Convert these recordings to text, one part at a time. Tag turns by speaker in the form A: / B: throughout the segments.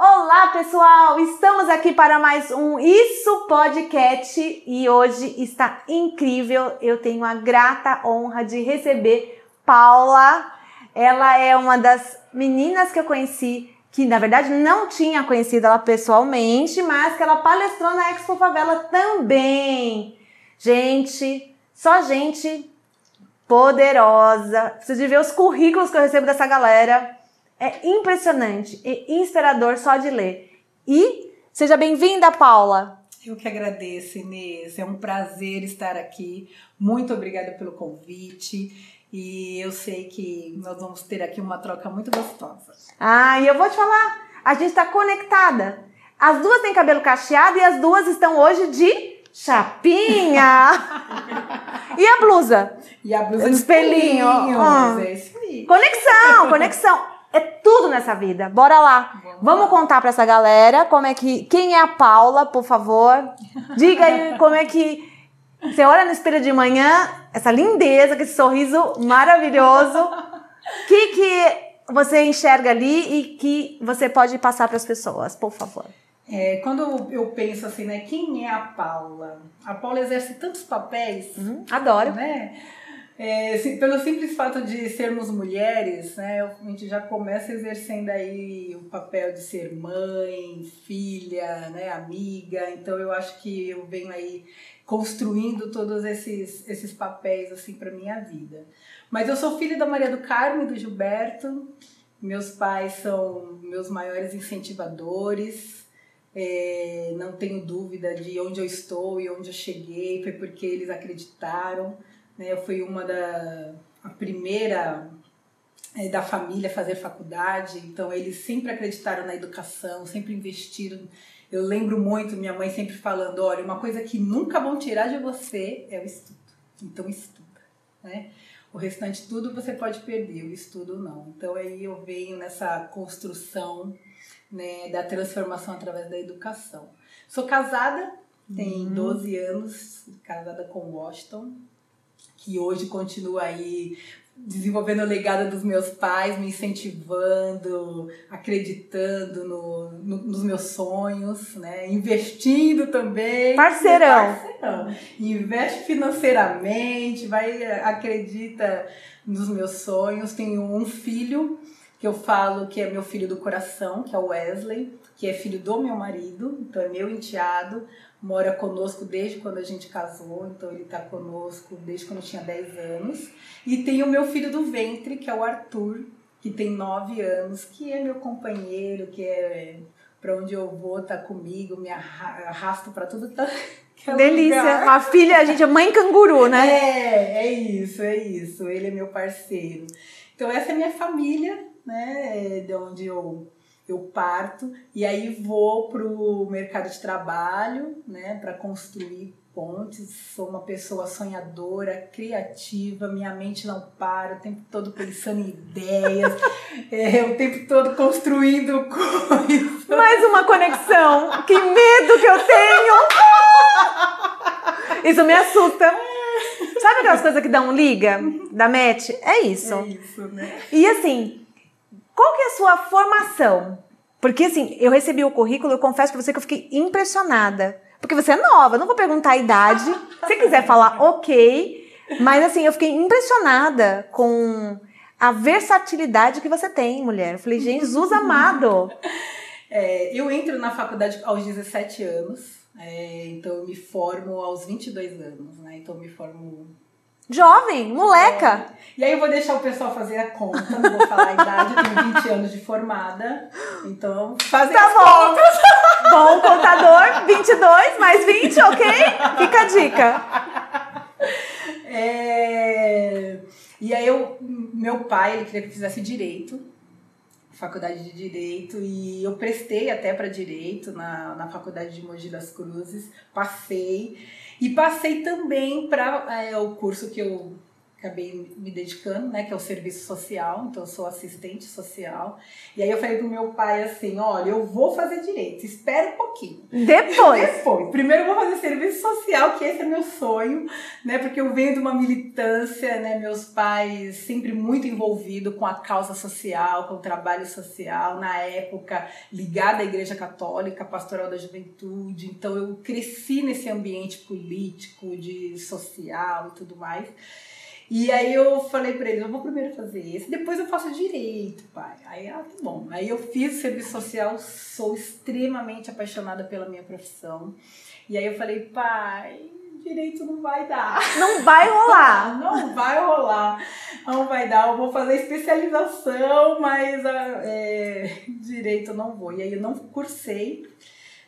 A: Olá, pessoal! Estamos aqui para mais um Isso Podcast e hoje está incrível. Eu tenho a grata honra de receber Paula. Ela é uma das meninas que eu conheci, que na verdade não tinha conhecido ela pessoalmente, mas que ela palestrou na Expo Favela também. Gente, só gente poderosa. Preciso ver os currículos que eu recebo dessa galera. É impressionante e inspirador só de ler. E seja bem-vinda, Paula.
B: Eu que agradeço, Inês. É um prazer estar aqui. Muito obrigada pelo convite. E eu sei que nós vamos ter aqui uma troca muito gostosa.
A: Ah, e eu vou te falar, a gente está conectada. As duas têm cabelo cacheado e as duas estão hoje de chapinha. e a blusa?
B: E a blusa de
A: espelhinho.
B: espelhinho.
A: Ah.
B: É.
A: Conexão, conexão. É tudo nessa vida. Bora lá.
B: Vamos
A: Vamos contar pra essa galera como é que. Quem é a Paula, por favor? Diga aí como é que. Você olha no espelho de manhã, essa lindeza, esse sorriso maravilhoso. O que, que você enxerga ali e que você pode passar para as pessoas, por favor?
B: É, quando eu penso assim, né? Quem é a Paula? A Paula exerce tantos papéis.
A: Hum, adoro.
B: né? É, sim, pelo simples fato de sermos mulheres, né, a gente já começa exercendo aí o papel de ser mãe, filha, né, amiga. Então eu acho que eu venho aí construindo todos esses, esses papéis assim para minha vida. Mas eu sou filha da Maria do Carmo e do Gilberto. Meus pais são meus maiores incentivadores. É, não tenho dúvida de onde eu estou e onde eu cheguei, foi porque eles acreditaram. Né? Eu fui uma da a primeira é, da família a fazer faculdade, então eles sempre acreditaram na educação, sempre investiram. Eu lembro muito minha mãe sempre falando: olha, uma coisa que nunca vão tirar de você é o estudo. Então estuda, né? O restante tudo você pode perder, o estudo não. Então aí eu venho nessa construção né, da transformação através da educação. Sou casada, tem
A: Uhum.
B: 12 anos, casada com Washington, que hoje continua aí desenvolvendo o legado dos meus pais, me incentivando, acreditando no, no- nos meus sonhos, né? investindo também.
A: Parceirão.
B: Parceirão. Investe financeiramente, vai, acredita nos meus sonhos. Tenho um filho que eu falo que é meu filho do coração, que é o Wesley, que é filho do meu marido, então é meu enteado, mora conosco desde quando a gente casou, então ele está conosco desde quando eu tinha 10 anos. E tem o meu filho do ventre, que é o Arthur, que tem 9 anos, que é meu companheiro, que é para onde eu vou, tá comigo, me arra- arrasto para tudo. Tá, que é
A: Delícia.
B: lugar.
A: Uma filha, a gente é mãe canguru, né?
B: É, é isso, é isso. Ele é meu parceiro. Então essa é minha família, né? De onde eu, eu parto. E aí vou pro mercado de trabalho, né? Para construir pontes. Sou uma pessoa sonhadora, criativa. Minha mente não para, o tempo todo pensando em ideias. é, o tempo todo construindo coisas.
A: Mais uma conexão. Que medo que eu tenho. Isso me assusta. Sabe aquelas coisas que dão um liga da Met? É isso.
B: É isso, né?
A: E assim, qual que é a sua formação? Porque assim, eu recebi o currículo, eu confesso pra você que eu fiquei impressionada. Porque você é nova, não vou perguntar a idade. Se você quiser falar, ok. Mas assim, eu fiquei impressionada com a versatilidade que você tem, mulher. Eu falei, Jesus amado.
B: É, eu entro na faculdade aos 17 anos, é, então eu me formo aos 22 anos, né? Então eu me formo.
A: Jovem, moleca.
B: E aí eu vou deixar o pessoal fazer a conta, não vou falar a idade, eu tenho 20 anos de formada, então fazer
A: Tá
B: as
A: bom.
B: contas.
A: Bom contador, 22 mais 20, ok? Fica a dica.
B: É, e aí eu, meu pai, ele queria que eu fizesse direito, faculdade de direito, e eu prestei até para direito na, na faculdade de Mogi das Cruzes, passei. E passei também para o curso que eu acabei me dedicando, né, que é o serviço social, então eu sou assistente social. E aí eu falei pro meu pai assim, olha, eu vou fazer direito, espera um pouquinho.
A: Depois.
B: Depois. Primeiro eu vou fazer serviço social, que esse é meu sonho, né, porque eu venho de uma militância, né, meus pais sempre muito envolvidos com a causa social, com o trabalho social, na época ligada à Igreja Católica, Pastoral da Juventude, então eu cresci nesse ambiente político, de social e tudo mais. E aí eu falei para ele, eu vou primeiro fazer esse, depois eu faço direito, pai. Aí, ah, tá bom. Aí eu fiz serviço social, sou extremamente apaixonada pela minha profissão. E aí eu falei, pai, direito não vai dar.
A: Não vai rolar.
B: não vai rolar. Não vai dar. Eu vou fazer especialização, mas ah, é, direito não vou. E aí eu não cursei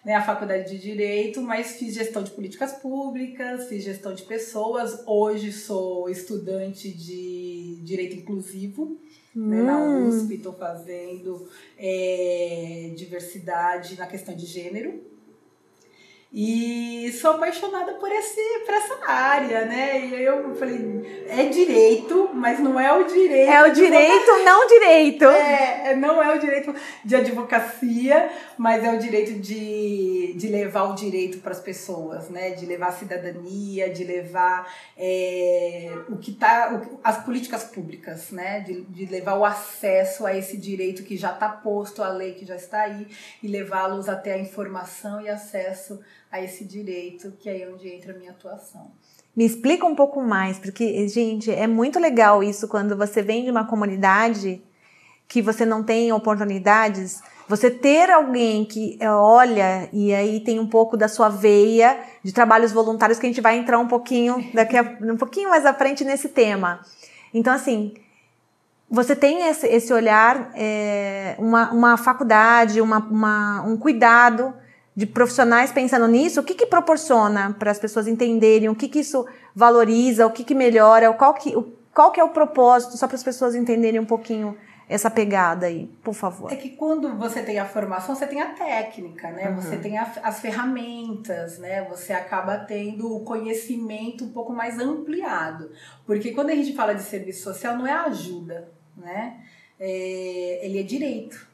B: né, a faculdade de Direito, mas fiz gestão de políticas públicas, fiz gestão de pessoas. Hoje sou estudante de Direito Inclusivo. Hum. Né, na hum. USP estou fazendo é, diversidade na questão de gênero. E sou apaixonada por, esse, por essa área, né? E aí eu falei, é direito, mas não é o direito.
A: É o direito, uma... não direito.
B: É, não é o direito de advocacia, mas é o direito de, de levar o direito para as pessoas, né? De levar a cidadania, de levar é, o que tá. O, as políticas públicas, né? De, de levar o acesso a esse direito que já está posto, a lei que já está aí, e levá-los até a informação e acesso a esse direito, que é aí onde entra a minha atuação.
A: Me explica um pouco mais, porque, gente, é muito legal isso quando você vem de uma comunidade que você não tem oportunidades, você ter alguém que é, olha e aí tem um pouco da sua veia de trabalhos voluntários que a gente vai entrar um pouquinho daqui a, um pouquinho mais à frente nesse tema. Então, assim, você tem esse, esse olhar, é, uma, uma faculdade, uma, uma, um cuidado de profissionais pensando nisso, o que, que proporciona para as pessoas entenderem, o que, que isso valoriza, o que, que melhora, qual que, o, qual que é o propósito, só para as pessoas entenderem um pouquinho essa pegada aí, por favor.
B: É que quando você tem a formação, você tem a técnica, né? Uhum. Você tem a, as ferramentas, né? Você acaba tendo o conhecimento um pouco mais ampliado. Porque quando a gente fala de serviço social, não é ajuda, né? É, ele é direito.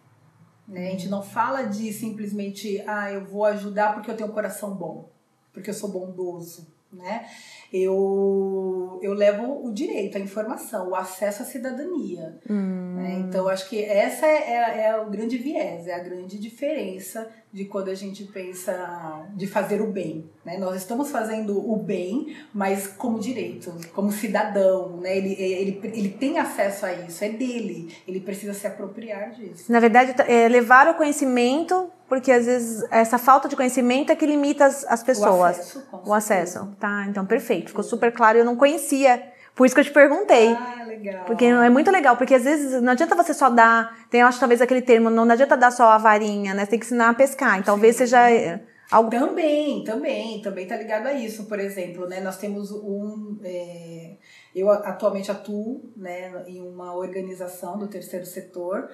B: Né? A gente não fala de simplesmente, ah, eu vou ajudar porque eu tenho um coração bom, porque eu sou bondoso, né? Eu, eu levo o direito, a informação, o acesso à cidadania. Hum. Né? Então, acho que essa é, é, é o grande viés, é a grande diferença de quando a gente pensa de fazer o bem. Né? Nós estamos fazendo o bem, mas como direito, como cidadão. Né? Ele, ele, ele tem acesso a isso, é dele. Ele precisa se apropriar disso.
A: Na verdade, é levar o conhecimento, porque às vezes essa falta de conhecimento é que limita as, as pessoas. O acesso. o acesso. Tá, então perfeito. Ficou super claro. Eu não conhecia. Por isso que eu te perguntei.
B: Ah, legal.
A: Porque é muito legal, porque às vezes não adianta você só dar. Tem, eu acho talvez aquele termo, não adianta dar só a varinha, né? Você tem que ensinar a pescar. E talvez seja. É,
B: algo... Também, também, também tá ligado a isso, por exemplo, né? Nós temos um. É, eu atualmente atuo né, em uma organização do terceiro setor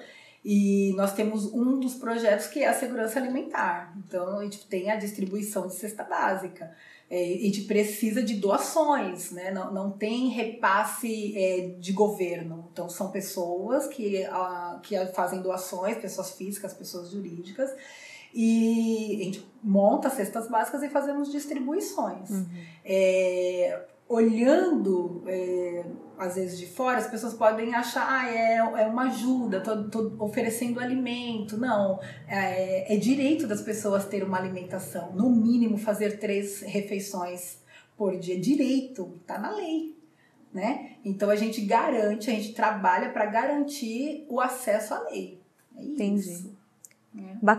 B: e nós temos um dos projetos que é a segurança alimentar. Então, a gente tem a distribuição de cesta básica. É, a gente precisa de doações, né? não, não tem repasse é, de governo. Então, são pessoas que, a, que fazem doações, pessoas físicas, pessoas jurídicas, e a gente monta cestas básicas e fazemos distribuições. Uhum. É, olhando, é, às vezes de fora, as pessoas podem achar, ah, é, é uma ajuda, tô, tô oferecendo alimento. Não, é, é direito das pessoas ter uma alimentação. No mínimo, fazer três refeições por dia. Direito, tá na lei. Né? Então a gente garante, a gente trabalha para garantir o acesso à lei. É Entendi. Isso.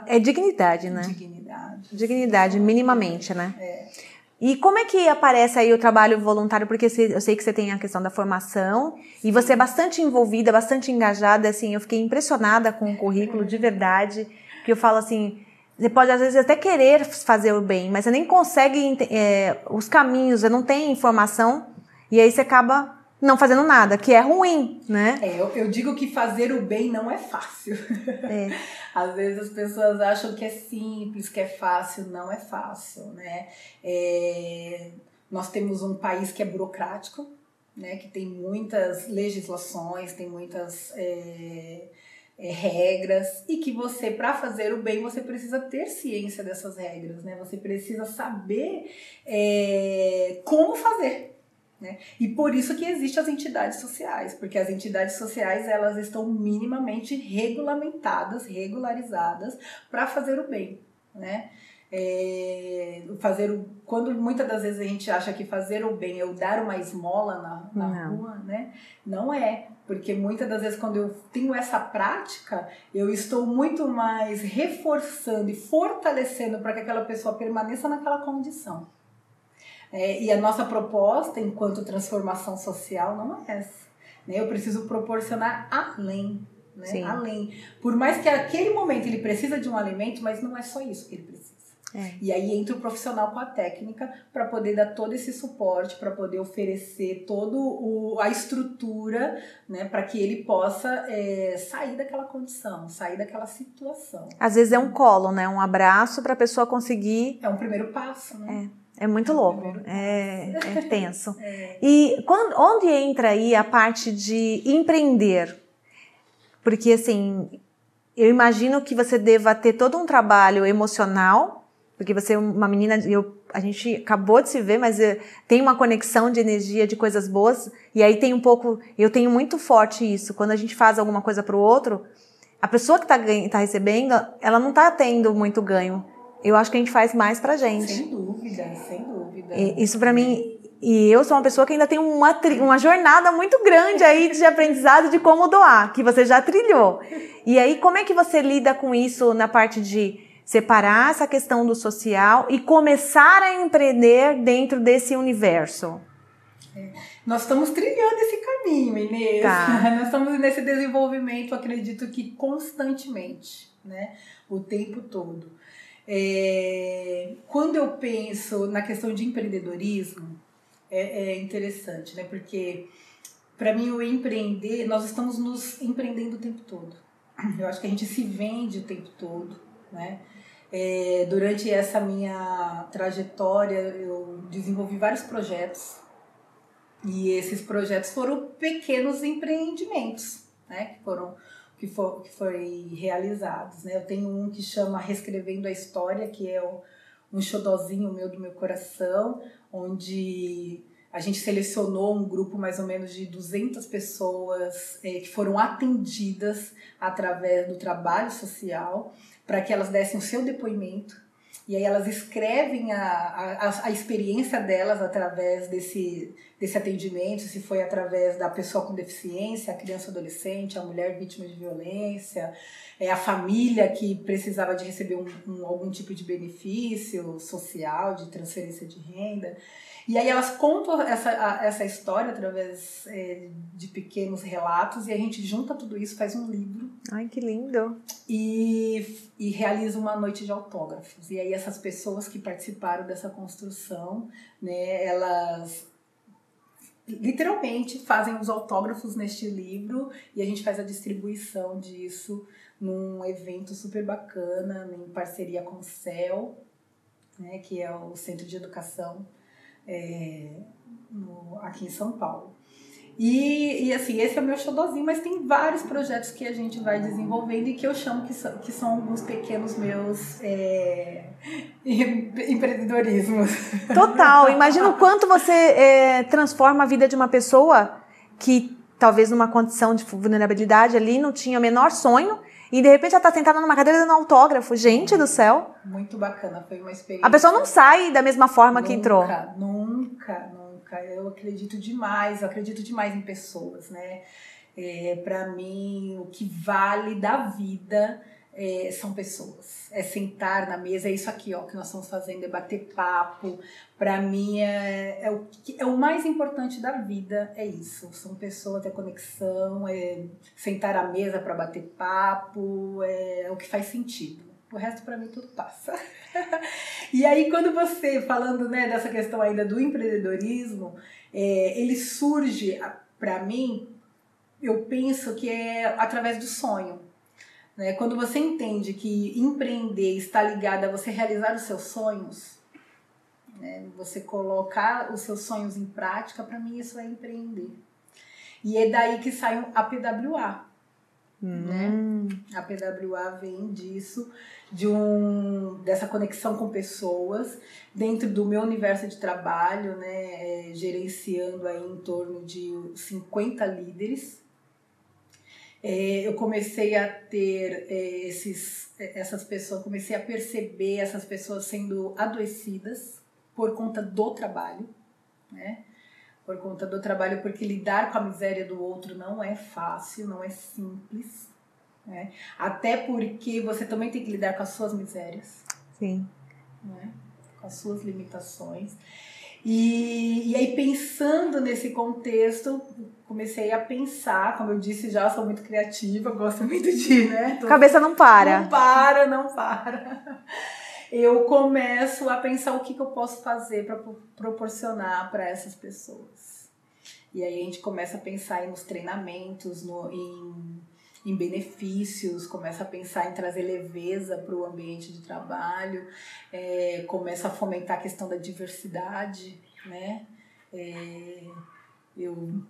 A: É. é dignidade, né?
B: Dignidade.
A: Dignidade, minimamente, né?
B: É.
A: E como é que aparece aí o trabalho voluntário? Porque eu sei que você tem a questão da formação e você é bastante envolvida, bastante engajada. Assim, eu fiquei impressionada com o currículo de verdade. Que eu falo assim, você pode às vezes até querer fazer o bem, mas você nem consegue é, os caminhos, você não tem informação e aí você acaba não fazendo nada, que é ruim, né?
B: É, eu, eu digo que fazer o bem não é fácil. É. Às vezes as pessoas acham que é simples, que é fácil, não é fácil, né? É, nós temos um país que é burocrático, né, que tem muitas legislações, tem muitas é, é, regras e que você, para fazer o bem, você precisa ter ciência dessas regras, né? Você precisa saber é, como fazer. Né? E por isso que existem as entidades sociais, porque as entidades sociais elas estão minimamente regulamentadas, regularizadas para fazer o bem, né? É, fazer o, quando muitas das vezes a gente acha que fazer o bem é o dar uma esmola na, na rua, né? Não é, porque muitas das vezes quando eu tenho essa prática, eu estou muito mais reforçando e fortalecendo para que aquela pessoa permaneça naquela condição. É, e a nossa proposta, enquanto transformação social, não é essa. Né? Eu preciso proporcionar além. Né? Além. Por mais que aquele momento ele precisa de um alimento, mas não é só isso que ele precisa. É. E aí entra o profissional com a técnica para poder dar todo esse suporte, para poder oferecer toda a estrutura, né, para que ele possa é, sair daquela condição, sair daquela situação.
A: Às vezes é um colo, né, um abraço para a pessoa conseguir.
B: É um primeiro passo, né?
A: É. É muito louco, é, é tenso. É. E quando, onde entra aí a parte de empreender? Porque assim, eu imagino que você deva ter todo um trabalho emocional, porque você é uma menina, eu, a gente acabou de se ver, mas eh, tem uma conexão de energia, de coisas boas, e aí tem um pouco, eu tenho muito forte isso, quando a gente faz alguma coisa para o outro, a pessoa que está tá recebendo, ela não está tendo muito ganho, eu acho que a gente faz mais pra gente.
B: Sem dúvida, sem dúvida.
A: E, isso para mim, e eu sou uma pessoa que ainda tem uma, uma jornada muito grande aí de aprendizado de como doar, que você já trilhou. E aí, como é que você lida com isso na parte de separar essa questão do social e começar a empreender dentro desse universo?
B: É. Nós estamos trilhando esse caminho, Inês. Tá. Nós estamos nesse desenvolvimento, acredito que constantemente, né? O tempo todo. É, quando eu penso na questão de empreendedorismo, é, é interessante, né? Porque para mim o empreender, nós estamos nos empreendendo o tempo todo. Eu acho que a gente se vende o tempo todo, né? É, durante essa minha trajetória, eu desenvolvi vários projetos e esses projetos foram pequenos empreendimentos, né? Que foram que, for, que foi realizados. Né? Eu tenho um que chama Reescrevendo a História, que é um xodozinho meu do meu coração, onde a gente selecionou um grupo mais ou menos de 200 pessoas é, que foram atendidas através do trabalho social para que elas dessem o seu depoimento e aí elas escrevem a, a, a experiência delas através desse, desse atendimento, se foi através da pessoa com deficiência, a criança adolescente, a mulher vítima de violência, é a família que precisava de receber um, um, algum tipo de benefício social, de transferência de renda. E aí elas contam essa, a, essa história através é, de pequenos relatos e a gente junta tudo isso, faz um livro.
A: Ai, que lindo!
B: E, e realiza uma noite de autógrafos. E aí essas pessoas que participaram dessa construção, né, elas literalmente fazem os autógrafos neste livro e a gente faz a distribuição disso num evento super bacana, em parceria com o CEL, né, que é o Centro de Educação é, no, aqui em São Paulo. E, e assim, esse é o meu xodózinho, mas tem vários projetos que a gente vai desenvolvendo e que eu chamo que são, que são alguns pequenos meus é, empreendedorismos.
A: Total. Imagina o quanto você é, transforma a vida de uma pessoa que talvez numa condição de vulnerabilidade ali não tinha o menor sonho e de repente ela tá sentada numa cadeira dando autógrafo. Gente do céu.
B: Muito bacana, foi uma experiência.
A: A pessoa não sai da mesma forma
B: nunca,
A: que entrou.
B: Nunca, nunca. Eu acredito demais, eu acredito demais em pessoas, né? É, para mim, o que vale da vida é, são pessoas. É sentar na mesa, é isso aqui ó, que nós estamos fazendo, é bater papo. Para mim, é, é, o, é o mais importante da vida, é isso. São pessoas, é conexão, é sentar à mesa para bater papo, é, é o que faz sentido. O resto, para mim, tudo passa. e aí, quando você, falando né, dessa questão ainda do empreendedorismo, é, ele surge, para mim, eu penso que é através do sonho né? Quando você entende que empreender está ligado a você realizar os seus sonhos, Né? Você colocar os seus sonhos em prática, para mim isso é empreender. E é daí que sai a PWA. Né?
A: Hum.
B: A PWA vem disso, de um, dessa conexão com pessoas, dentro do meu universo de trabalho, né, é, gerenciando aí em torno de 50 líderes. É, eu comecei a ter é, esses, essas pessoas, comecei a perceber essas pessoas sendo adoecidas por conta do trabalho, né? por conta do trabalho, porque lidar com a miséria do outro não é fácil, não é simples. Né? Até porque você também tem que lidar com as suas misérias.
A: Sim.
B: Né? Com as suas limitações. E, e aí, pensando nesse contexto, comecei a pensar, como eu disse já, sou muito criativa, gosto muito de, né?
A: Tô, Cabeça não para.
B: Não para, não para. Eu começo a pensar o que, que eu posso fazer para proporcionar para essas pessoas. E aí a gente começa a pensar nos treinamentos, no, em em benefícios, começa a pensar em trazer leveza para o ambiente de trabalho, é, começa a fomentar a questão da diversidade, né? É, eu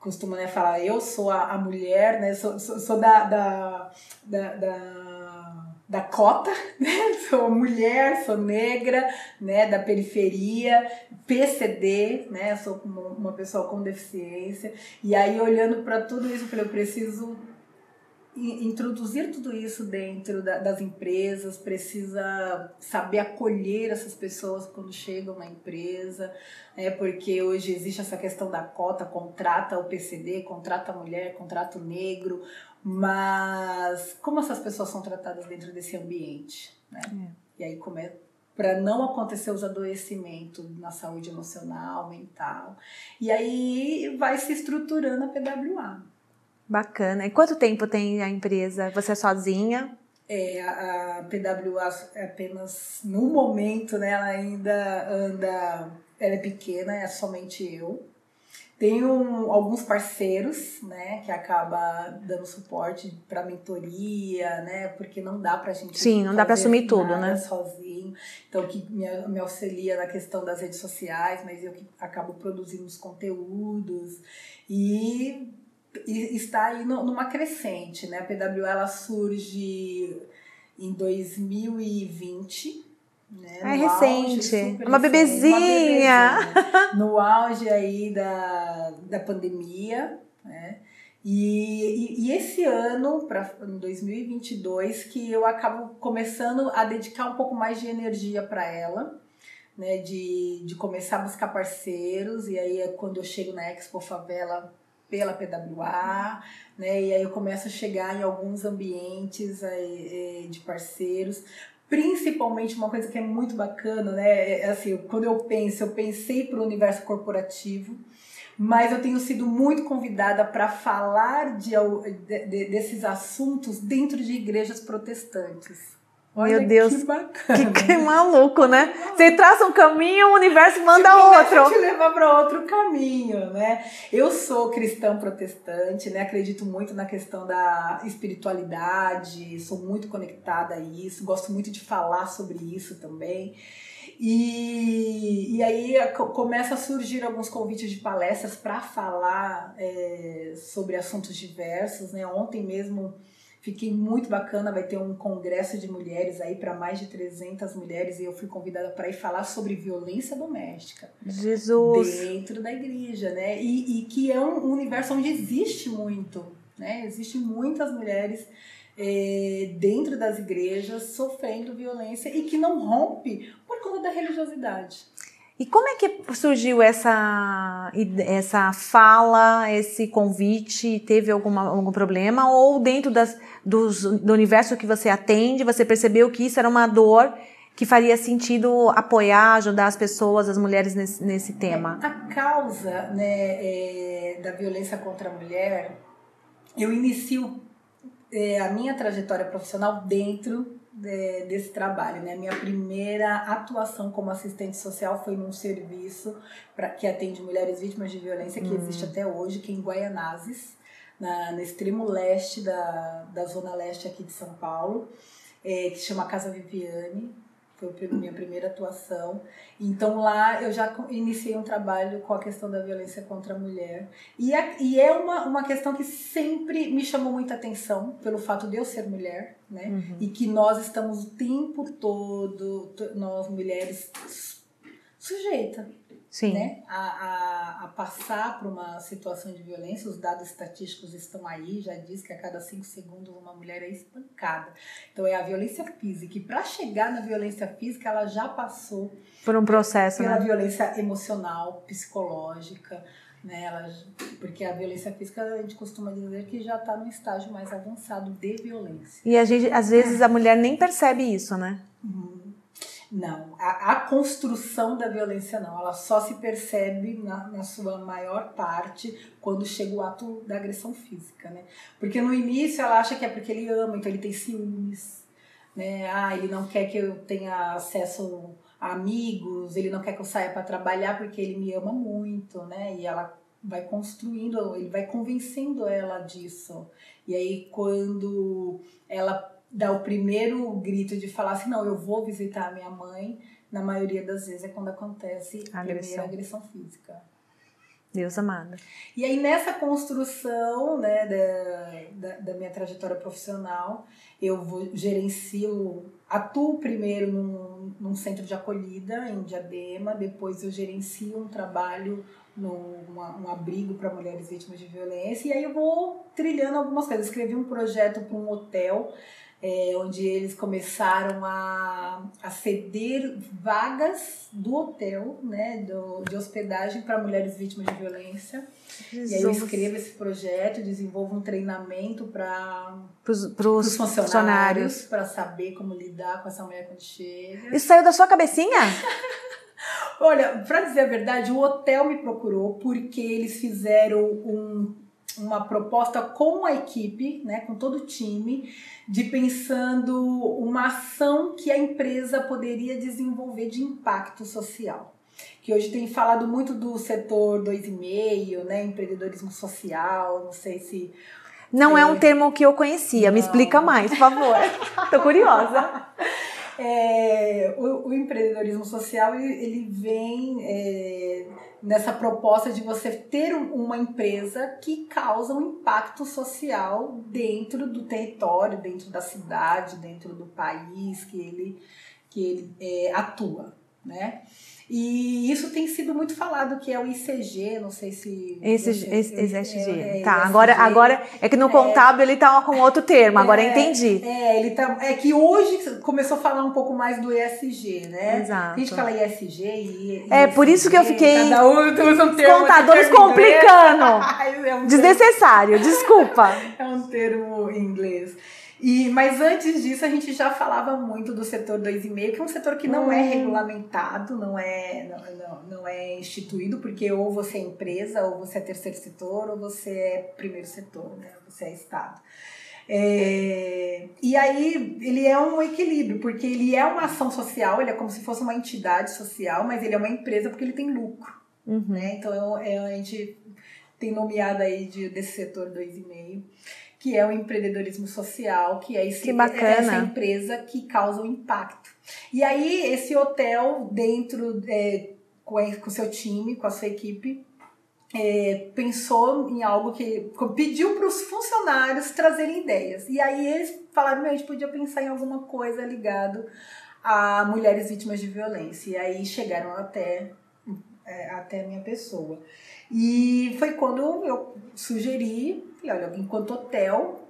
B: costumo né, falar, eu sou a, a mulher, né? Sou, sou, sou da, da, da, da, da cota, né? Sou mulher, sou negra, né? Da periferia, PCD, né? Sou uma pessoa com deficiência. E aí, olhando para tudo isso, eu falei, eu preciso introduzir tudo isso dentro da, das empresas, precisa saber acolher essas pessoas quando chegam na empresa, né? porque hoje existe essa questão da cota, contrata o PCD, contrata a mulher, contrata o negro, mas como essas pessoas são tratadas dentro desse ambiente? Né? É. E aí começa para não acontecer os adoecimentos na saúde emocional, mental. E aí vai se estruturando a PWA.
A: Bacana. E quanto tempo tem a empresa? Você é sozinha?
B: É, a, PWA é apenas no momento, né? Ela ainda anda, ela é pequena, é somente eu. Tenho alguns parceiros, né, que acaba dando suporte para mentoria, né, porque não dá para a gente
A: Sim, não dá para assumir tudo, né,
B: sozinho. Então que me, me auxilia na questão das redes sociais, mas eu que acabo produzindo os conteúdos e está aí numa crescente, né? A PWA ela surge em 2020. Né?
A: É recente, auge, uma, bebezinha. uma bebezinha.
B: no auge aí da, da pandemia, né? E, e, e, esse ano, para 2022, que eu acabo começando a dedicar um pouco mais de energia para ela, né? De, de começar a buscar parceiros. E aí, quando eu chego na Expo Favela, pela PWA, né? E aí eu começo a chegar em alguns ambientes aí, de parceiros, principalmente uma coisa que é muito bacana, né? É, é assim, quando eu penso, eu pensei para o universo corporativo, mas eu tenho sido muito convidada para falar de, de, desses assuntos dentro de igrejas protestantes.
A: Olha Meu Deus,
B: que bacana.
A: Que, que maluco, né? Você traça um caminho, o universo manda tipo, outro.
B: te levar para outro caminho, né? Eu sou cristã protestante, né? Acredito muito na questão da espiritualidade, sou muito conectada a isso, gosto muito de falar sobre isso também. E, e aí começa a surgir alguns convites de palestras para falar é, sobre assuntos diversos, né? Ontem mesmo Fiquei muito bacana, vai ter um congresso de mulheres aí para mais de 300 mulheres e eu fui convidada para ir falar sobre violência doméstica.
A: Jesus!
B: Dentro da igreja, né? E, e que é um universo onde existe muito, né? Existem muitas mulheres é, dentro das igrejas sofrendo violência e que não rompe por conta da religiosidade.
A: E como é que surgiu essa, essa fala, esse convite? Teve alguma, algum problema? Ou dentro das, dos, do universo que você atende, você percebeu que isso era uma dor que faria sentido apoiar, ajudar as pessoas, as mulheres nesse, nesse tema?
B: A causa né, é, da violência contra a mulher, eu inicio é, a minha trajetória profissional dentro de, desse trabalho. Né? Minha primeira atuação como assistente social foi num serviço pra, que atende mulheres vítimas de violência, que hum. existe até hoje, que é em Guaianazes, na, no extremo leste da, da zona leste aqui de São Paulo, é, que chama Casa Viviane. Foi a minha primeira atuação. Então lá eu já iniciei um trabalho com a questão da violência contra a mulher. E é, e é uma, uma questão que sempre me chamou muita atenção, pelo fato de eu ser mulher, né? Uhum. E que nós estamos o tempo todo, nós mulheres, sujeita Sim. Né? A, a, a passar por uma situação de violência. Os dados estatísticos estão aí, já diz que a cada cinco segundos uma mulher é espancada. Então é a violência física. E para chegar na violência física, ela já passou
A: por um processo,
B: pela
A: né?
B: violência emocional, psicológica. Né, ela, porque a violência física a gente costuma dizer que já está no estágio mais avançado de violência.
A: E a gente, às vezes a mulher nem percebe isso, né?
B: Uhum. Não, a, a, construção da violência não, ela só se percebe na, na, sua maior parte quando chega o ato da agressão física, né? Porque no início ela acha que é porque ele ama, então ele tem ciúmes, né? Ah, ele não quer que eu tenha acesso a amigos, ele não quer que eu saia para trabalhar porque ele me ama muito, né? E ela vai construindo, ele vai convencendo ela disso. E aí quando ela dar o primeiro grito de falar assim, não, eu vou visitar a minha mãe, na maioria das vezes é quando acontece a agressão, a agressão física.
A: Deus amado.
B: E aí nessa construção né, da, da, da minha trajetória profissional, eu vou, gerencio, atuo primeiro num, num centro de acolhida em Diadema, depois eu gerencio um trabalho num um abrigo para mulheres vítimas de violência, e aí eu vou trilhando algumas coisas. Escrevi um projeto para um hotel é, onde eles começaram a, a ceder vagas do hotel, né, do, de hospedagem para mulheres vítimas de violência. Jesus. E aí eu escrevo esse projeto, desenvolvo um treinamento para os funcionários, funcionários. para saber como lidar com essa mulher quando chega.
A: Isso saiu da sua cabecinha?
B: Olha, para dizer a verdade, o hotel me procurou porque eles fizeram um uma proposta com a equipe, né, com todo o time, de pensando uma ação que a empresa poderia desenvolver de impacto social. Que hoje tem falado muito do setor 2,5, né, empreendedorismo social, não sei se
A: não é, é um termo que eu conhecia, não. me explica mais, por favor. Tô curiosa.
B: É, o, o, empreendedorismo social ele, ele vem é, nessa proposta de você ter uma empresa que causa um impacto social dentro do território, dentro da cidade, dentro do país que ele, que ele é, atua, né? E isso tem sido muito falado, que é o ICG, não sei se.
A: Esse, esse, esse é, é, tá, agora, agora é que no contábil ele tá com outro termo, agora é, entendi.
B: É, ele tá. É que hoje começou a falar um pouco mais do ESG, né? Exato. A gente fala ESG e.
A: É, por isso que eu fiquei. Cada um usa um termo. Contadores complicando. é um Desnecessário, desculpa.
B: É um termo em inglês. E, mas antes disso, a gente já falava muito do setor 2,5, que é um setor que não é hum. regulamentado, não é, não, não, não é instituído, porque ou você é empresa, ou você é terceiro setor, ou você é primeiro setor, né? você é Estado. É, e aí ele é um equilíbrio, porque ele é uma ação social, ele é como se fosse uma entidade social, mas ele é uma empresa porque ele tem lucro. Uhum. Né? Então é, a gente tem nomeado aí de, desse setor 2,5 que é o empreendedorismo social, que é, esse, que essa empresa que causa o impacto. E aí, esse hotel, dentro é, com o seu time, com a sua equipe, é, pensou em algo que pediu para os funcionários trazerem ideias. E aí eles falaram: que a gente podia pensar em alguma coisa ligado a mulheres vítimas de violência. E aí chegaram até, é, até a minha pessoa. E foi quando eu sugeri e olha, enquanto hotel,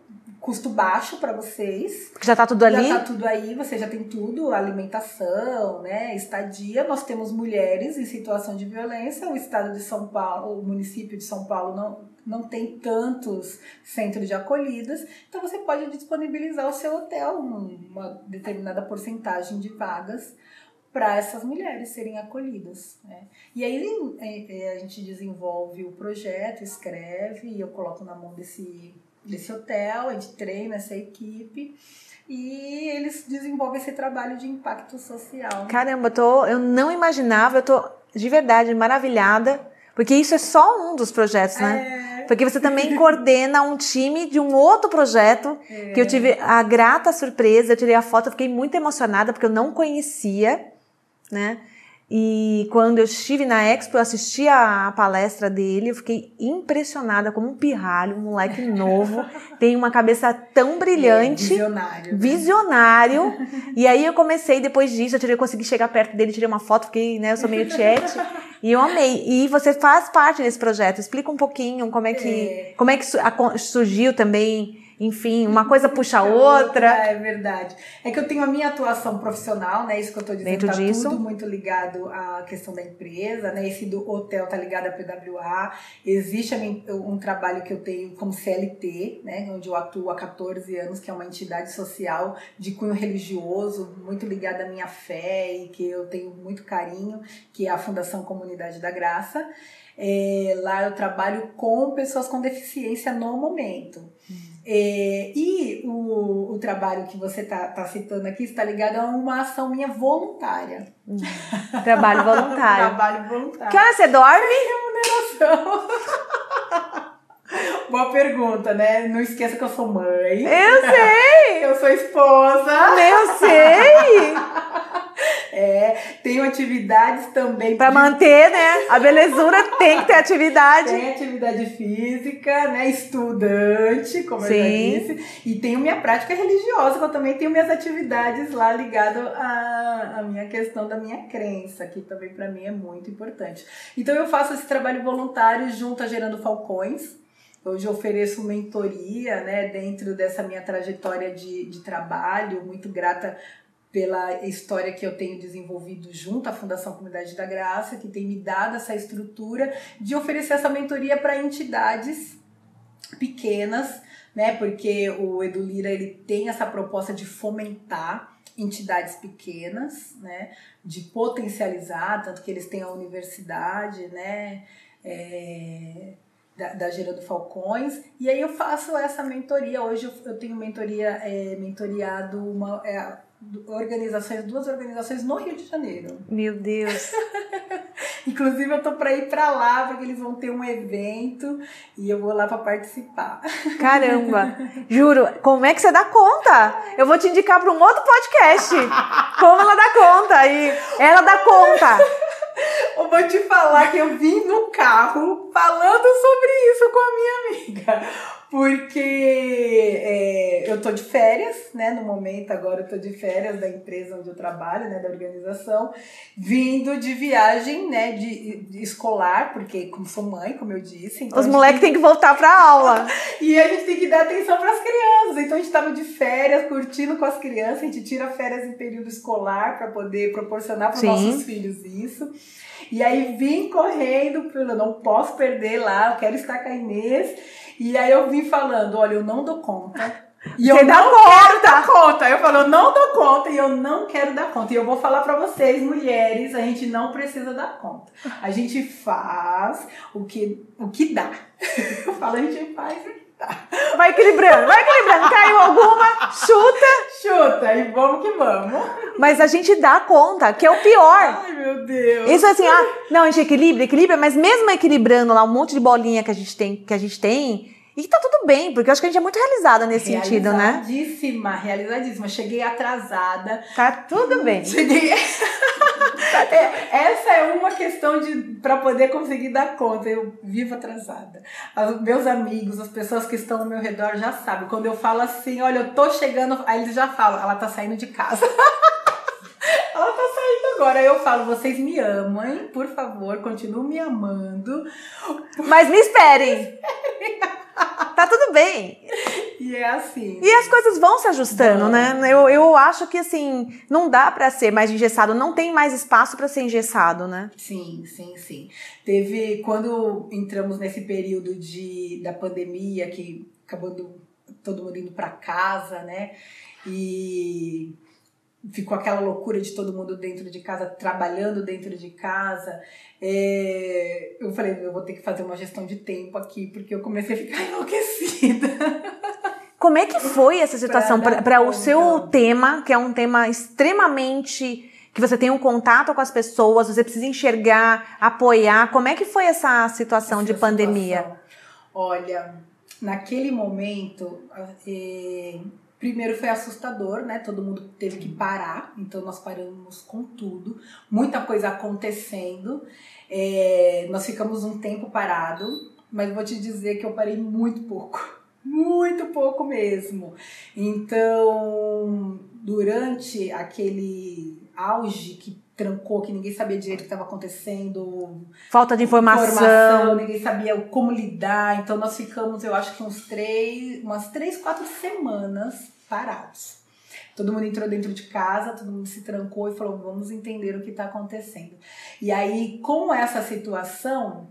B: custo baixo para vocês.
A: Já tá tudo ali?
B: Já tá tudo aí, você já tem tudo, alimentação, né, estadia. Nós temos mulheres em situação de violência. O estado de São Paulo, o município de São Paulo não não tem tantos centros de acolhidas, então você pode disponibilizar o seu hotel uma determinada porcentagem de vagas para essas mulheres serem acolhidas. Né? E aí é, é, a gente desenvolve o projeto, escreve, e eu coloco na mão desse, desse hotel, a gente treina essa equipe e eles desenvolvem esse trabalho de impacto social.
A: Caramba, eu, tô, eu não imaginava, eu tô de verdade maravilhada, Porque isso é só um dos projetos, né? É. Porque você também coordena um time de um outro projeto é. que eu tive a grata surpresa, eu tirei a foto, fiquei muito emocionada porque eu não conhecia, né? E quando eu estive na Expo, eu assisti a palestra dele, eu fiquei impressionada como um pirralho, um moleque novo, tem uma cabeça tão brilhante. É,
B: visionário. Né?
A: Visionário. e aí eu comecei, depois disso, eu tirei, consegui chegar perto dele, tirei uma foto, fiquei, né, eu sou meio tiete. e eu amei. E você faz parte desse projeto. Explica um pouquinho como é que, é. Como é que surgiu também enfim, uma coisa puxa a outra.
B: É verdade. É que eu tenho a minha atuação profissional, né? Isso que eu estou dizendo, Dentro tá disso. tudo muito ligado à questão da empresa, né? Esse do hotel tá ligado à PWA. Existe um trabalho que eu tenho como CLT, né? Onde eu atuo há 14 anos, que é uma entidade social de cunho religioso, muito ligada à minha fé e que eu tenho muito carinho, que é a Fundação Comunidade da Graça. É, lá eu trabalho com pessoas com deficiência no momento. É, e o, o trabalho que você está tá citando aqui está ligado a uma ação minha voluntária.
A: Hum, trabalho voluntário.
B: trabalho voluntário.
A: Que hora você dorme?
B: Remuneração. Boa pergunta, né? Não esqueça que eu sou mãe.
A: Eu sei!
B: eu sou esposa.
A: Eu sei!
B: É, tenho atividades também.
A: Para de... manter, né? A belezura tem que ter atividade.
B: Tem atividade física, né? Estudante, como Sim. eu já disse. E tenho minha prática religiosa, que eu também tenho minhas atividades lá ligado à, à minha questão da minha crença, que também para mim é muito importante. Então eu faço esse trabalho voluntário junto a Gerando Falcões. Hoje eu ofereço mentoria, né, dentro dessa minha trajetória de, de trabalho, muito grata pela história que eu tenho desenvolvido junto à Fundação Comunidade da Graça, que tem me dado essa estrutura de oferecer essa mentoria para entidades pequenas, né? Porque o Edu Lira ele tem essa proposta de fomentar entidades pequenas, né? De potencializar, tanto que eles têm a universidade, né? É, da, da Gerando Falcões, e aí eu faço essa mentoria. Hoje eu, eu tenho mentoria, é, mentoriado uma, é, organizações, duas organizações no Rio de Janeiro.
A: Meu Deus.
B: Inclusive eu tô para ir para lá porque eles vão ter um evento e eu vou lá para participar.
A: Caramba. Juro, como é que você dá conta? Eu vou te indicar para um outro podcast. Como ela dá conta e ela dá conta.
B: Eu vou te falar que eu vim no carro falando sobre isso com a minha amiga porque é, eu tô de férias, né? No momento agora eu tô de férias da empresa onde eu trabalho, né? Da organização, vindo de viagem, né? De, de escolar, porque como sou mãe, como eu disse.
A: Então Os moleques têm que voltar pra aula.
B: e a gente tem que dar atenção para as crianças. Então a gente tava de férias, curtindo com as crianças. A gente tira férias em período escolar para poder proporcionar para nossos filhos isso. E aí vim correndo, eu não posso perder lá, eu quero estar com a Inês. E aí eu vim falando, olha, eu não dou conta. E eu não conta. quero dar conta. Eu falo, eu não dou conta e eu não quero dar conta. E eu vou falar para vocês, mulheres, a gente não precisa dar conta. A gente faz o que, o que dá. Eu falo, a gente faz o dá.
A: Vai equilibrando, vai equilibrando. Caiu alguma, chuta.
B: Chuta, e vamos que vamos.
A: Mas a gente dá conta, que é o pior.
B: Ai, meu Deus.
A: Isso é assim, ah, não, a gente equilibra, equilibra, mas mesmo equilibrando lá um monte de bolinha que a gente tem, que a gente tem e tá tudo bem, porque eu acho que a gente é muito realizada nesse sentido, né?
B: Realizadíssima, realizadíssima. Cheguei atrasada.
A: Tá tudo bem.
B: Cheguei. é, essa é uma questão de para poder conseguir dar conta. Eu vivo atrasada. Os meus amigos, as pessoas que estão ao meu redor já sabem. Quando eu falo assim, olha, eu tô chegando, aí eles já falam, ela tá saindo de casa. ela tá saindo agora. Eu falo, vocês me amam, por favor, continuem me amando.
A: Mas me esperem. tá tudo bem.
B: E é assim.
A: E as coisas vão se ajustando, né? Eu, eu acho que assim, não dá para ser mais engessado, não tem mais espaço para ser engessado, né?
B: Sim, sim, sim. Teve quando entramos nesse período de da pandemia que acabando todo mundo indo para casa, né? E ficou aquela loucura de todo mundo dentro de casa, trabalhando dentro de casa. É, eu falei, eu vou ter que fazer uma gestão de tempo aqui, porque eu comecei a ficar enlouquecida.
A: Como é que foi essa situação para o seu tema, que é um tema extremamente que você tem um contato com as pessoas, você precisa enxergar, apoiar. Como é que foi essa situação essa de pandemia? Situação.
B: Olha, naquele momento, eh, primeiro foi assustador, né? Todo mundo teve que parar, então nós paramos com tudo, muita coisa acontecendo. É, nós ficamos um tempo parado, mas vou te dizer que eu parei muito pouco. Muito pouco mesmo. Então, durante aquele auge que trancou, que ninguém sabia direito o que estava acontecendo.
A: Falta de informação. informação.
B: Ninguém sabia como lidar. Então nós ficamos, eu acho que uns três, umas três, quatro semanas parados. Todo mundo entrou dentro de casa, todo mundo se trancou e falou: vamos entender o que está acontecendo. E aí, com essa situação,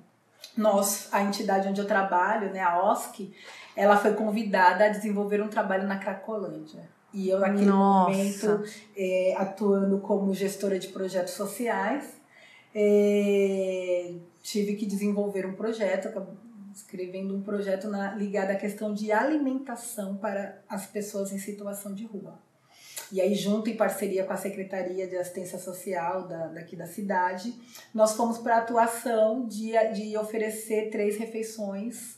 B: nós, a entidade onde eu trabalho, né, a OSC, ela foi convidada a desenvolver um trabalho na Cracolândia. E eu, naquele Nossa. momento, é, atuando como gestora de projetos sociais, é, tive que desenvolver um projeto, escrevendo um projeto na, ligado à questão de alimentação para as pessoas em situação de rua. E aí, junto em parceria com a Secretaria de Assistência Social da, daqui da cidade, nós fomos para a atuação de, de oferecer três refeições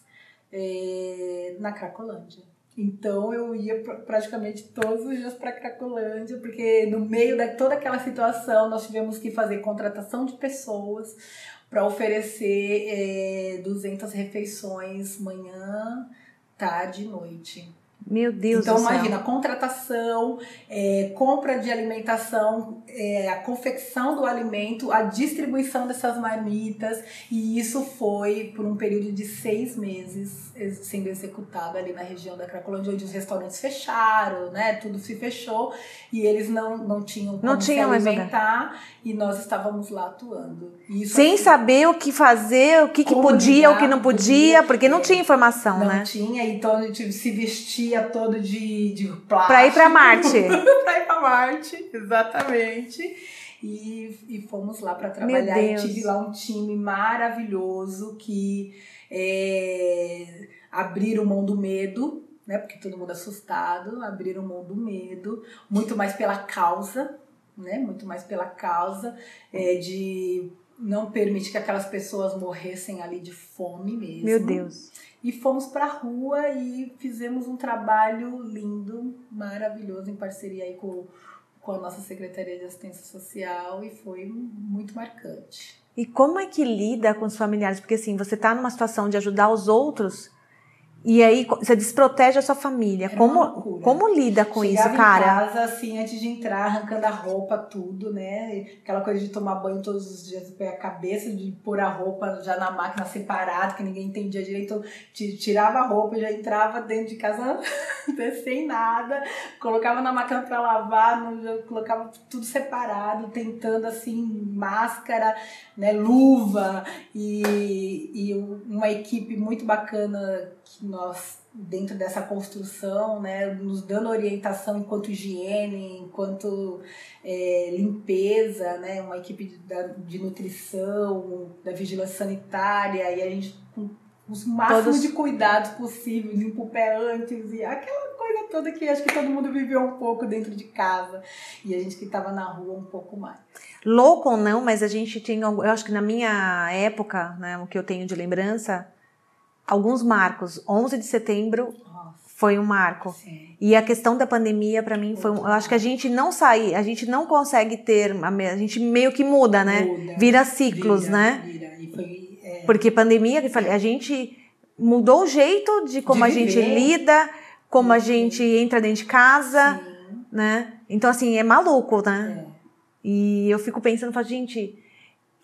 B: é, na Cracolândia. Então eu ia praticamente todos os dias para Cracolândia, porque no meio de toda aquela situação nós tivemos que fazer contratação de pessoas para oferecer é, 200 refeições manhã, tarde e noite.
A: Meu Deus
B: então,
A: do
B: céu. imagina, contratação, é, compra de alimentação, é, a confecção do alimento, a distribuição dessas marmitas, e isso foi por um período de seis meses sendo executado ali na região da Cracolândia, onde os restaurantes fecharam, né? Tudo se fechou e eles não, não tinham como não tinha se alimentar e nós estávamos lá atuando.
A: Sem assim, saber o que fazer, o que, que podia, o que não podia, porque não tinha informação,
B: não
A: né?
B: Não tinha, então a gente se vestia todo de, de plástico.
A: Pra ir pra Marte.
B: pra ir pra Marte, exatamente. E, e fomos lá para trabalhar. E tive lá um time maravilhoso que é, abriram mão do medo, né? Porque todo mundo assustado, abriram mão do medo, muito mais pela causa, né? Muito mais pela causa é, de não permitir que aquelas pessoas morressem ali de fome mesmo.
A: Meu Deus.
B: E fomos para a rua e fizemos um trabalho lindo, maravilhoso, em parceria aí com, com a nossa Secretaria de Assistência Social e foi muito marcante.
A: E como é que lida com os familiares? Porque assim, você está numa situação de ajudar os outros e aí você desprotege a sua família. É como, como lida com Chegava isso, cara?
B: em casa, assim, antes de entrar, arrancando a roupa, tudo, né? Aquela coisa de tomar banho todos os dias, a cabeça, de pôr a roupa já na máquina separada, que ninguém entendia direito. Tirava a roupa e já entrava dentro de casa sem nada. Colocava na máquina para lavar, colocava tudo separado, tentando, assim, máscara, né? Luva e, e uma equipe muito bacana que nós dentro dessa construção, né, nos dando orientação enquanto higiene, enquanto é, limpeza, né, uma equipe de, de nutrição, da vigilância sanitária, e a gente com os máximos Todos... de cuidados possíveis, limpa o pé antes e aquela coisa toda que acho que todo mundo viveu um pouco dentro de casa e a gente que estava na rua um pouco mais.
A: Louco ou não, mas a gente tinha, eu acho que na minha época, né, o que eu tenho de lembrança, alguns marcos. 11 de setembro foi um marco. Sim. E a questão da pandemia para mim foi um, eu acho que a gente não sai, a gente não consegue ter, a gente meio que muda, né? Muda, vira ciclos, vira, né? Vira. Foi, é... Porque pandemia, a gente mudou o jeito de como de a gente lida, como a gente entra dentro de casa, Sim. né? Então assim, é maluco, né? É. E eu fico pensando, falo, gente,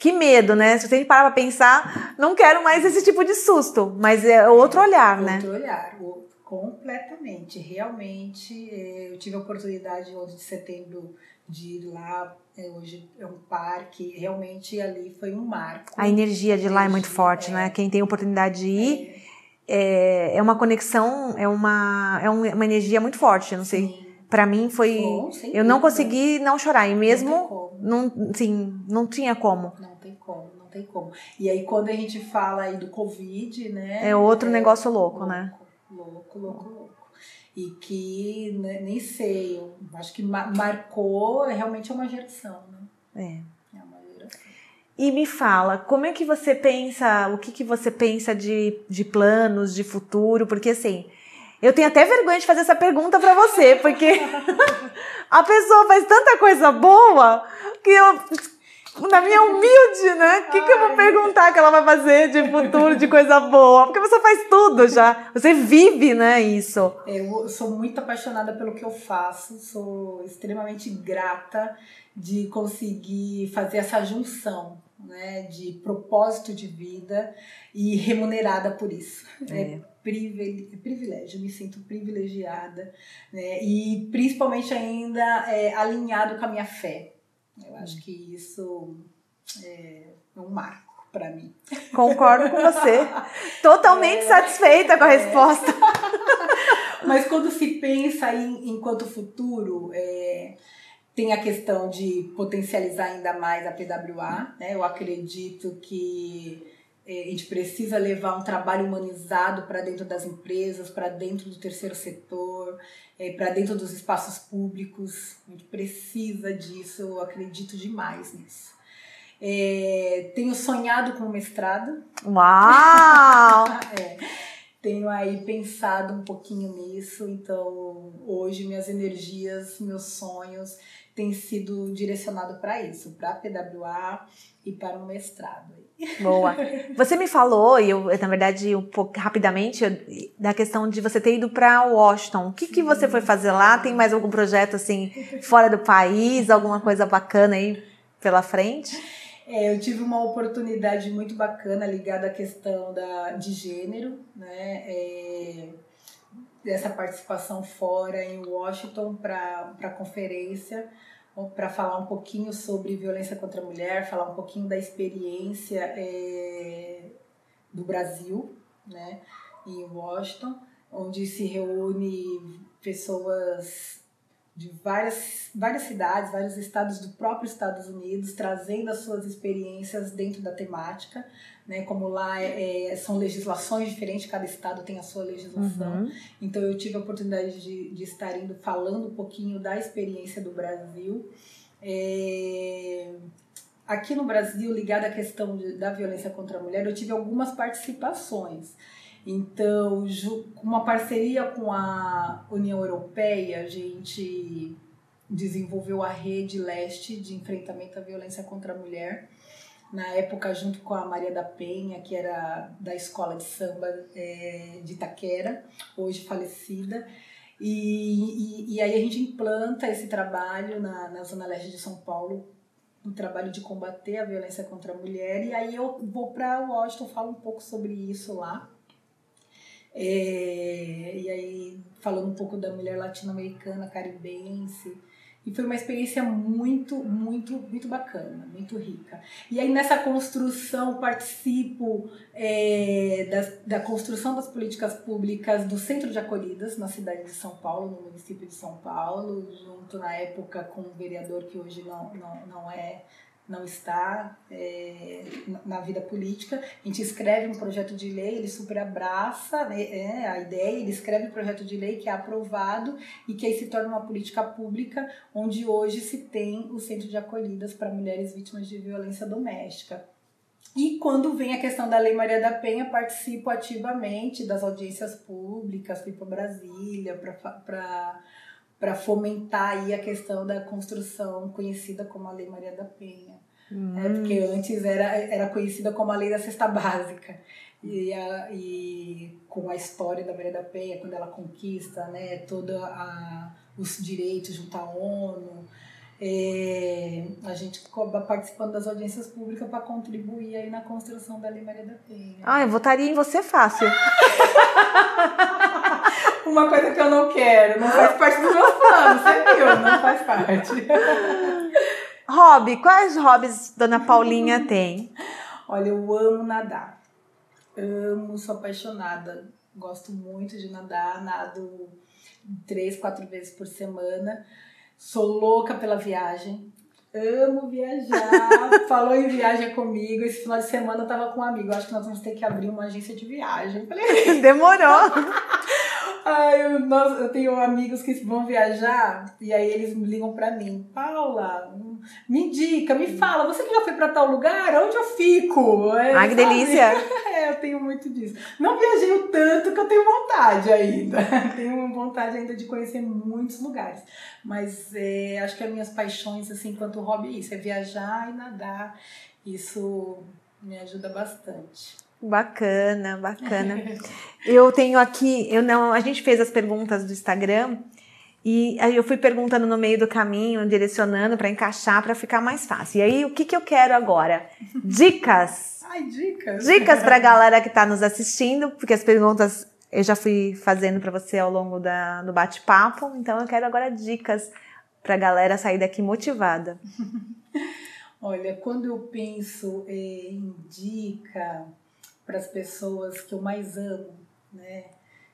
A: que medo, né? Se você parar pra pensar, não quero mais esse tipo de susto, mas é outro olhar,
B: outro
A: né?
B: Outro olhar, completamente. Realmente, é, eu tive a oportunidade, 11 de setembro, de ir lá. É, hoje é um parque, realmente ali foi um marco.
A: A energia de lá é muito forte, é, né? Quem tem a oportunidade de ir, é, é uma conexão, é uma, é uma energia muito forte, eu não sei. Sim para mim foi Bom, eu não consegui não chorar e mesmo não, não sim não tinha como
B: não como não tem como e aí quando a gente fala aí do covid né
A: é outro é, negócio louco, louco, né
B: louco louco louco e que né, nem sei, eu acho que marcou realmente é uma geração, né?
A: É. É uma geração. E me fala, como é que você pensa, o que, que você pensa de, de planos, de futuro? Porque assim, eu tenho até vergonha de fazer essa pergunta para você, porque a pessoa faz tanta coisa boa que eu na minha humilde, né? O que, que eu vou perguntar que ela vai fazer de futuro, de coisa boa? Porque você faz tudo já. Você vive, né, isso.
B: Eu sou muito apaixonada pelo que eu faço, sou extremamente grata de conseguir fazer essa junção, né, de propósito de vida e remunerada por isso. É, é privilégio, me sinto privilegiada, né, e principalmente ainda é, alinhado com a minha fé. Eu acho que isso é um marco para mim.
A: Concordo com você. Totalmente é, satisfeita com a é. resposta.
B: Mas quando se pensa em enquanto futuro, é, tem a questão de potencializar ainda mais a PWA. Né? Eu acredito que é, a gente precisa levar um trabalho humanizado para dentro das empresas, para dentro do terceiro setor, é, para dentro dos espaços públicos. A gente precisa disso, eu acredito demais nisso. É, tenho sonhado com o mestrado.
A: Uau!
B: é, tenho aí pensado um pouquinho nisso, então hoje minhas energias, meus sonhos têm sido direcionados para isso, para a PWA e para um mestrado.
A: Boa. Você me falou, e eu, na verdade, um pouco rapidamente, da questão de você ter ido para Washington. O que, que você foi fazer lá? Tem mais algum projeto assim fora do país? Alguma coisa bacana aí pela frente?
B: É, eu tive uma oportunidade muito bacana ligada à questão da, de gênero, né? É, dessa participação fora em Washington para a conferência para falar um pouquinho sobre violência contra a mulher, falar um pouquinho da experiência é, do Brasil, né, em Washington, onde se reúne pessoas de várias, várias cidades, vários estados do próprio Estados Unidos, trazendo as suas experiências dentro da temática né? Como lá é, é, são legislações diferentes, cada estado tem a sua legislação. Uhum. Então eu tive a oportunidade de, de estar indo falando um pouquinho da experiência do Brasil. É, aqui no Brasil, ligada à questão de, da violência contra a mulher, eu tive algumas participações. Então, uma parceria com a União Europeia, a gente desenvolveu a rede leste de enfrentamento à violência contra a mulher na época junto com a Maria da Penha, que era da escola de samba é, de Itaquera, hoje falecida. E, e, e, aí a gente implanta esse trabalho na, na Zona Leste de São Paulo, um trabalho de combater a violência contra a mulher. E aí eu vou para Washington, falo um pouco sobre isso lá. É, e aí falando um pouco da mulher latino-americana, caribense, e foi uma experiência muito, muito, muito bacana, muito rica. E aí nessa construção participo é, da, da construção das políticas públicas do Centro de Acolhidas na cidade de São Paulo, no município de São Paulo, junto na época com um vereador que hoje não, não, não é não está é, na vida política. A gente escreve um projeto de lei, ele super abraça né, é, a ideia, ele escreve um projeto de lei que é aprovado e que aí se torna uma política pública, onde hoje se tem o centro de acolhidas para mulheres vítimas de violência doméstica. E quando vem a questão da Lei Maria da Penha, participo ativamente das audiências públicas, fui para Brasília para para fomentar aí a questão da construção conhecida como a Lei Maria da Penha. Hum. É, porque antes era, era conhecida como a Lei da Cesta Básica. E, a, e com a história da Maria da Penha, quando ela conquista né, todos os direitos junto à ONU, é, a gente participando das audiências públicas para contribuir aí na construção da Lei Maria da Penha.
A: Ah, eu votaria em você fácil.
B: Uma coisa que eu não quero, não faz parte dos meus planos, você viu? Não faz parte.
A: Hobby, quais hobbies Dona Paulinha tem?
B: Olha, eu amo nadar. Amo, sou apaixonada. Gosto muito de nadar, nado três, quatro vezes por semana. Sou louca pela viagem. Amo viajar. Falou em viagem comigo. Esse final de semana eu tava com um amigo. Acho que nós vamos ter que abrir uma agência de viagem.
A: Falei, demorou.
B: Ai, eu, nós, eu tenho amigos que vão viajar e aí eles me ligam pra mim. Paula, me indica, me fala, você que já foi pra tal lugar? Onde eu fico?
A: É, Ai, que delícia!
B: É, eu tenho muito disso. Não viajei o tanto que eu tenho vontade ainda. tenho vontade ainda de conhecer muitos lugares. Mas é, acho que as minhas paixões, assim, quanto hobby é isso, é viajar e nadar. Isso me ajuda bastante.
A: Bacana, bacana. eu tenho aqui, eu não, a gente fez as perguntas do Instagram e aí eu fui perguntando no meio do caminho, direcionando para encaixar para ficar mais fácil. E aí o que que eu quero agora? Dicas.
B: Ai, dicas.
A: Dicas para a galera que está nos assistindo, porque as perguntas eu já fui fazendo para você ao longo da, do bate-papo, então eu quero agora dicas para a galera sair daqui motivada.
B: Olha, quando eu penso em dica, para as pessoas que eu mais amo, né?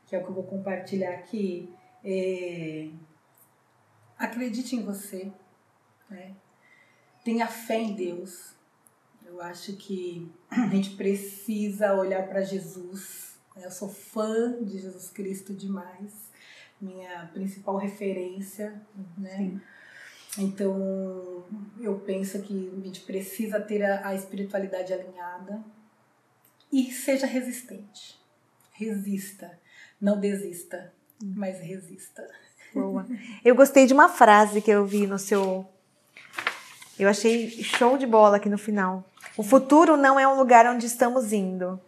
B: Que é o que eu vou compartilhar aqui. É... Acredite em você, né? Tenha fé em Deus. Eu acho que a gente precisa olhar para Jesus. Né? Eu sou fã de Jesus Cristo demais, minha principal referência, né? Sim. Então, eu penso que a gente precisa ter a, a espiritualidade alinhada, e seja resistente. Resista. Não desista, mas resista.
A: Boa. Eu gostei de uma frase que eu vi no seu. Eu achei show de bola aqui no final. O futuro não é um lugar onde estamos indo,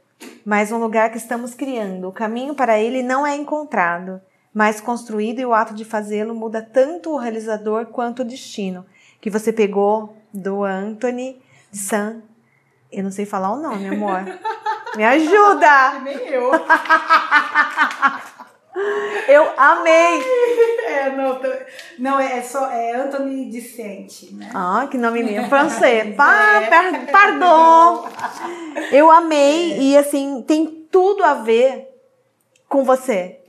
A: mas um lugar que estamos criando. O caminho para ele não é encontrado, mas construído e o ato de fazê-lo muda tanto o realizador quanto o destino. Que você pegou do Anthony San. Eu não sei falar o nome, amor. Me ajuda!
B: Nem eu.
A: Eu amei!
B: É, não, não é, é só é Anthony Dicente, né?
A: Ah, que nome lindo, francês. Pa, é. pardon! Eu amei é. e assim, tem tudo a ver com você.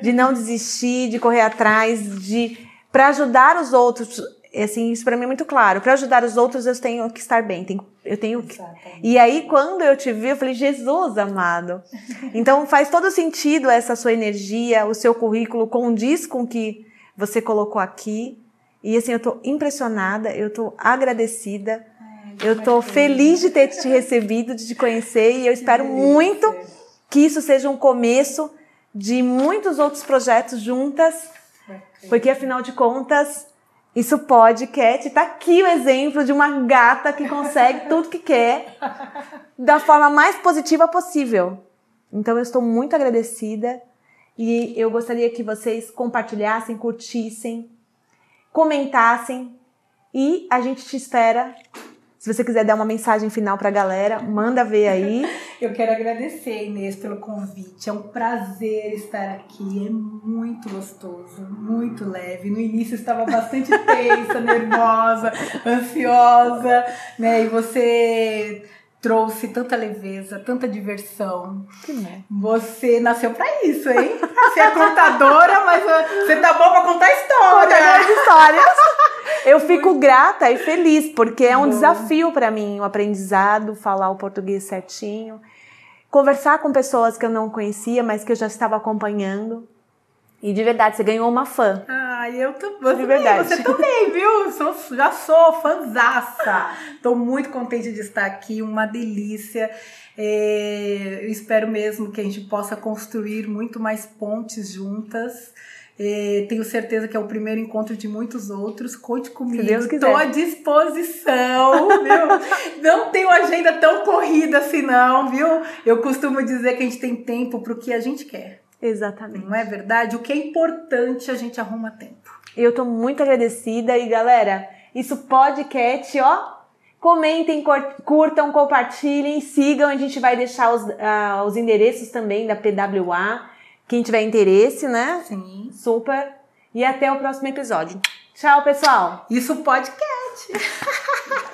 A: De não desistir, de correr atrás, de para ajudar os outros assim, isso para mim é muito claro. Para ajudar os outros, eu tenho que estar bem. Tenho, eu tenho que... E aí, quando eu te vi, eu falei, Jesus amado. Então, faz todo sentido essa sua energia, o seu currículo condiz com o que você colocou aqui. E assim, eu tô impressionada, eu tô agradecida. eu tô feliz de ter te recebido, de te conhecer. E eu espero muito que isso seja um começo de muitos outros projetos juntas. Porque, afinal de contas, isso pode, Cat. Tá aqui o exemplo de uma gata que consegue tudo que quer da forma mais positiva possível. Então eu estou muito agradecida e eu gostaria que vocês compartilhassem, curtissem, comentassem e a gente te espera se você quiser dar uma mensagem final para a galera, manda ver aí.
B: Eu quero agradecer, Inês, pelo convite. É um prazer estar aqui. É muito gostoso, muito leve. No início eu estava bastante tensa, nervosa, ansiosa, né? E você trouxe tanta leveza, tanta diversão.
A: Que.
B: Você nasceu para isso, hein? Você é contadora, mas você tá bom para contar história.
A: Contar histórias. Eu fico grata e feliz, porque é um Bom. desafio para mim o aprendizado, falar o português certinho, conversar com pessoas que eu não conhecia, mas que eu já estava acompanhando. E de verdade, você ganhou uma fã.
B: Ah, eu também. De verdade. Você também, viu? Sou, já sou fanzaça. Tô muito contente de estar aqui, uma delícia. É, eu espero mesmo que a gente possa construir muito mais pontes juntas. É, tenho certeza que é o primeiro encontro de muitos outros. Conte comigo. Estou à disposição, viu? não tenho agenda tão corrida assim, não, viu? Eu costumo dizer que a gente tem tempo para o que a gente quer.
A: Exatamente.
B: Não é verdade? O que é importante, a gente arruma tempo.
A: Eu estou muito agradecida e, galera, isso podcast, ó. Comentem, curtam, compartilhem, sigam. A gente vai deixar os, uh, os endereços também da PWA quem tiver interesse, né?
B: Sim.
A: Super. E até o próximo episódio. Tchau, pessoal.
B: Isso podcast.